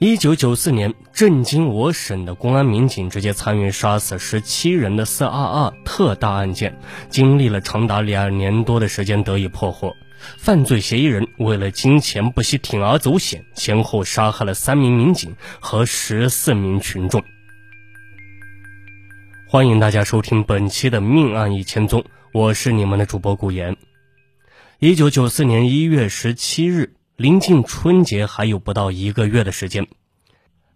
一九九四年，震惊我省的公安民警直接参与杀死十七人的四二二特大案件，经历了长达两年多的时间得以破获。犯罪嫌疑人为了金钱不惜铤而走险，先后杀害了三名民警和十四名群众。欢迎大家收听本期的《命案一千宗》，我是你们的主播顾言。一九九四年一月十七日。临近春节还有不到一个月的时间，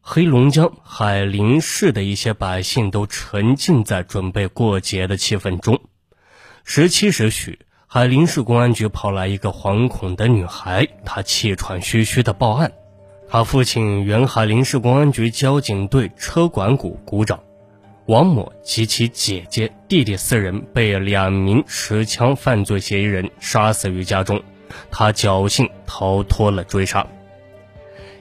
黑龙江海林市的一些百姓都沉浸在准备过节的气氛中。十七时许，海林市公安局跑来一个惶恐的女孩，她气喘吁吁的报案，她父亲原海林市公安局交警队车管股股长王某及其姐姐、弟弟四人被两名持枪犯罪嫌疑人杀死于家中。他侥幸逃脱了追杀。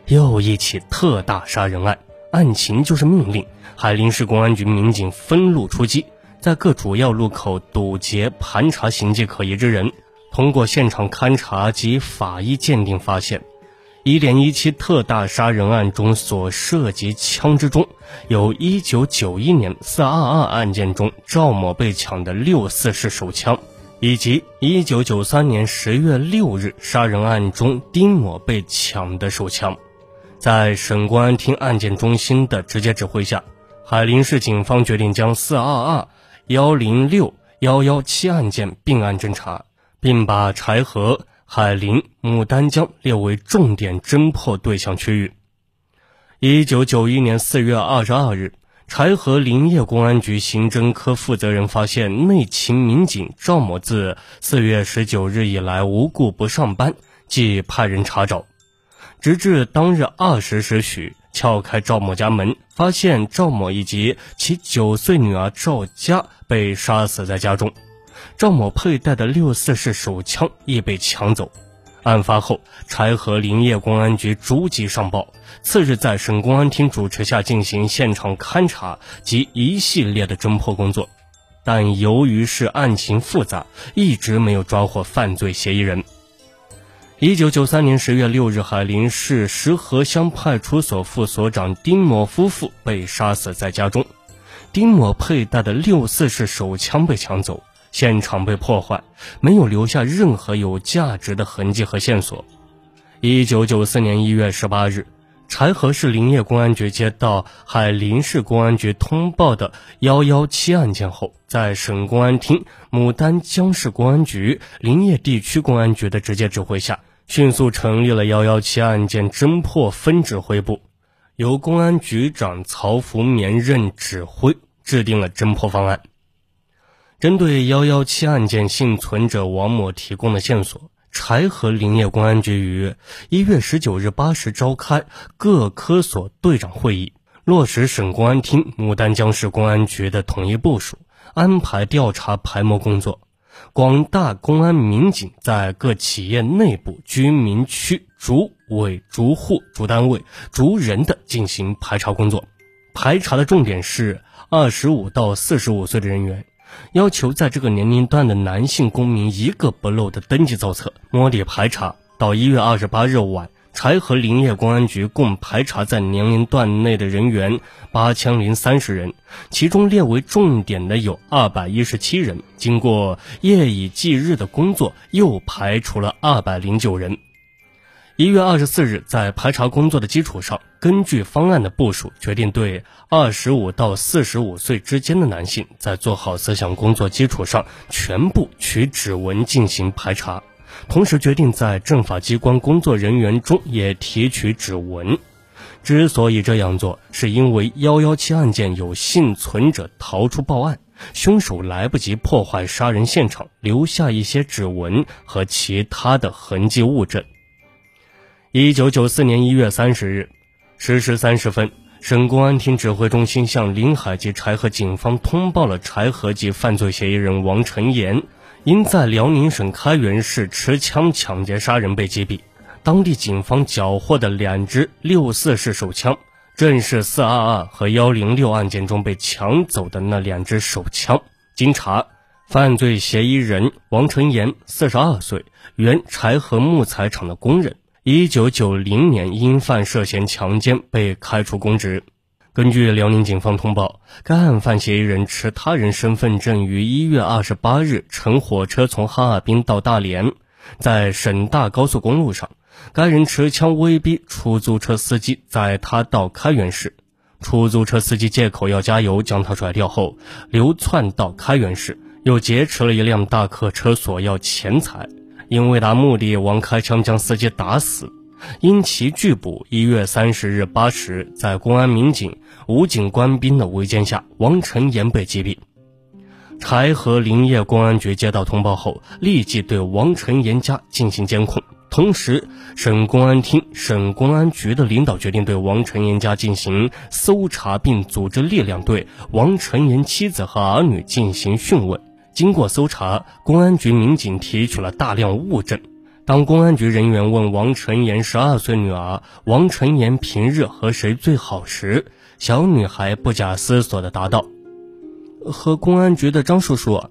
又一起特大杀人案，案情就是命令。海林市公安局民警分路出击，在各主要路口堵截盘查形迹可疑之人。通过现场勘查及法医鉴定发现，一点一七特大杀人案中所涉及枪支中，有一九九一年四二二案件中赵某被抢的六四式手枪。以及一九九三年十月六日杀人案中丁某被抢的手枪，在省公安厅案件中心的直接指挥下，海林市警方决定将四二二幺零六幺幺七案件并案侦查，并把柴河、海林、牡丹江列为重点侦破对象区域。一九九一年四月二十二日。柴河林业公安局刑侦科负责人发现，内勤民警赵某自四月十九日以来无故不上班，即派人查找，直至当日二十时许撬开赵某家门，发现赵某以及其九岁女儿赵佳被杀死在家中，赵某佩戴的六四式手枪亦被抢走。案发后，柴河林业公安局逐级上报。次日，在省公安厅主持下进行现场勘查及一系列的侦破工作，但由于是案情复杂，一直没有抓获犯罪嫌疑人。一九九三年十月六日，海林市石河乡派出所副所长丁某夫妇被杀死在家中，丁某佩戴的六四式手枪被抢走。现场被破坏，没有留下任何有价值的痕迹和线索。一九九四年一月十八日，柴河市林业公安局接到海林市公安局通报的幺幺七案件后，在省公安厅、牡丹江市公安局、林业地区公安局的直接指挥下，迅速成立了幺幺七案件侦破分指挥部，由公安局长曹福绵任指挥，制定了侦破方案。针对幺幺七案件幸存者王某提供的线索，柴河林业公安局于一月十九日八时召开各科所队长会议，落实省公安厅、牡丹江市公安局的统一部署，安排调查排摸工作。广大公安民警在各企业内部、居民区逐委、逐户、逐单位、逐人的进行排查工作。排查的重点是二十五到四十五岁的人员。要求在这个年龄段的男性公民一个不漏的登记造册、摸底排查。到一月二十八日晚，柴河林业公安局共排查在年龄段内的人员八千零三十人，其中列为重点的有二百一十七人。经过夜以继日的工作，又排除了二百零九人。一月二十四日，在排查工作的基础上，根据方案的部署，决定对二十五到四十五岁之间的男性，在做好思想工作基础上，全部取指纹进行排查。同时，决定在政法机关工作人员中也提取指纹。之所以这样做，是因为幺幺七案件有幸存者逃出报案，凶手来不及破坏杀人现场，留下一些指纹和其他的痕迹物证。一九九四年一月三十日十时三十分，省公安厅指挥中心向临海及柴河警方通报了柴河籍犯罪嫌疑人王成岩因在辽宁省开原市持枪抢劫杀人被击毙。当地警方缴获的两支六四式手枪，正是四二二和幺零六案件中被抢走的那两支手枪。经查，犯罪嫌疑人王成岩四十二岁，原柴河木材厂的工人。一九九零年因犯涉嫌强奸被开除公职。根据辽宁警方通报，该案犯嫌疑人持他人身份证于一月二十八日乘火车从哈尔滨到大连，在沈大高速公路上，该人持枪威逼出租车司机载他到开原市。出租车司机借口要加油，将他甩掉后，流窜到开原市，又劫持了一辆大客车索要钱财。因为达目的，王开枪将司机打死。因其拒捕，一月三十日八时，在公安民警、武警官兵的围歼下，王成岩被击毙。柴河林业公安局接到通报后，立即对王成岩家进行监控。同时，省公安厅、省公安局的领导决定对王成岩家进行搜查，并组织力量对王成岩妻子和儿女进行讯问。经过搜查，公安局民警提取了大量物证。当公安局人员问王成岩十二岁女儿王成岩平日和谁最好时，小女孩不假思索地答道：“和公安局的张叔叔。”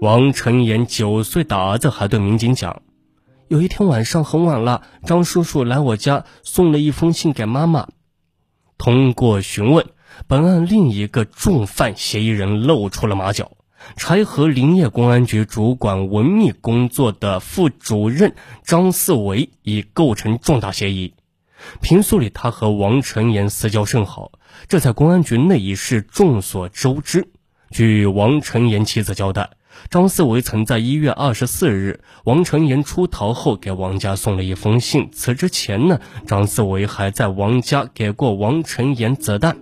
王成岩九岁的儿子还对民警讲：“有一天晚上很晚了，张叔叔来我家送了一封信给妈妈。”通过询问，本案另一个重犯嫌疑人露出了马脚。柴河林业公安局主管文秘工作的副主任张四维已构成重大嫌疑。平素里，他和王成岩私交甚好，这在公安局内已是众所周知。据王成岩妻子交代，张四维曾在一月二十四日王成岩出逃后给王家送了一封信。此之前呢，张四维还在王家给过王成岩子弹。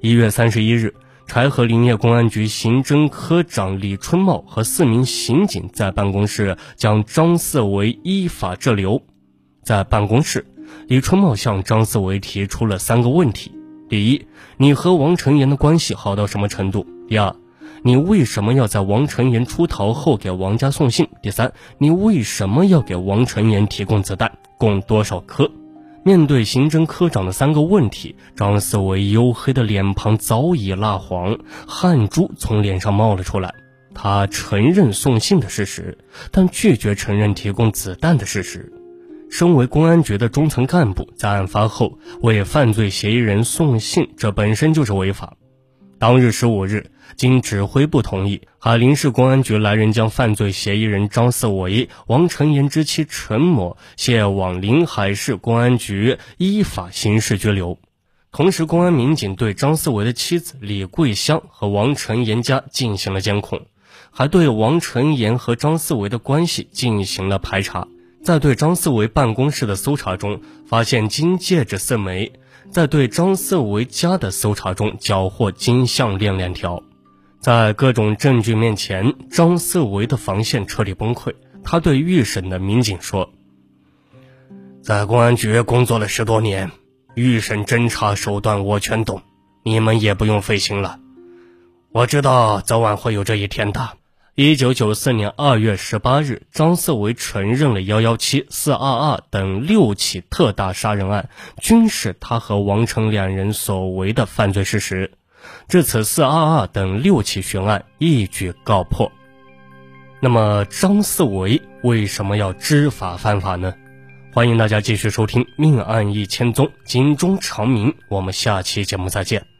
一月三十一日。柴河林业公安局刑侦科长李春茂和四名刑警在办公室将张四维依法滞留。在办公室，李春茂向张四维提出了三个问题：第一，你和王成岩的关系好到什么程度？第二，你为什么要在王成岩出逃后给王家送信？第三，你为什么要给王成岩提供子弹？共多少颗？面对刑侦科长的三个问题，张思维黝黑的脸庞早已蜡黄，汗珠从脸上冒了出来。他承认送信的事实，但拒绝承认提供子弹的事实。身为公安局的中层干部，在案发后为犯罪嫌疑人送信，这本身就是违法。当日十五日，经指挥部同意，海林市公安局来人将犯罪嫌疑人张四维、王成岩之妻陈某卸往临海市公安局依法刑事拘留。同时，公安民警对张四维的妻子李桂香和王成岩家进行了监控，还对王成岩和张四维的关系进行了排查。在对张四维办公室的搜查中，发现金戒指四枚。在对张四维家的搜查中，缴获金项链两条。在各种证据面前，张四维的防线彻底崩溃。他对预审的民警说：“在公安局工作了十多年，预审侦查手段我全懂，你们也不用费心了。我知道早晚会有这一天的。”一九九四年二月十八日，张四维承认了幺幺七、四二二等六起特大杀人案均是他和王成两人所为的犯罪事实，至此四二二等六起悬案一举告破。那么，张四维为什么要知法犯法呢？欢迎大家继续收听《命案一千宗》，警钟长鸣。我们下期节目再见。